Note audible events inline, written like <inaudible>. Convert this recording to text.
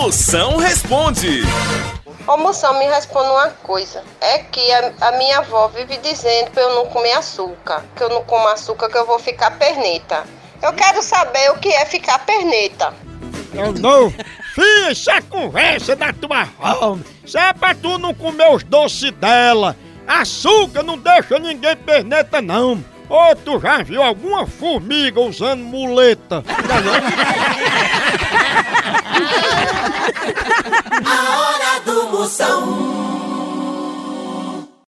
Moção responde. Ô moção, me responda uma coisa. É que a, a minha avó vive dizendo pra eu não comer açúcar. Que eu não como açúcar, que eu vou ficar perneta. Eu quero saber o que é ficar perneta. Eu não. Isso é conversa da tua avó. Isso é pra tu não comer os doces dela. Açúcar não deixa ninguém perneta, não. Ô, tu já viu alguma formiga usando muleta? <laughs> A hora do Moção.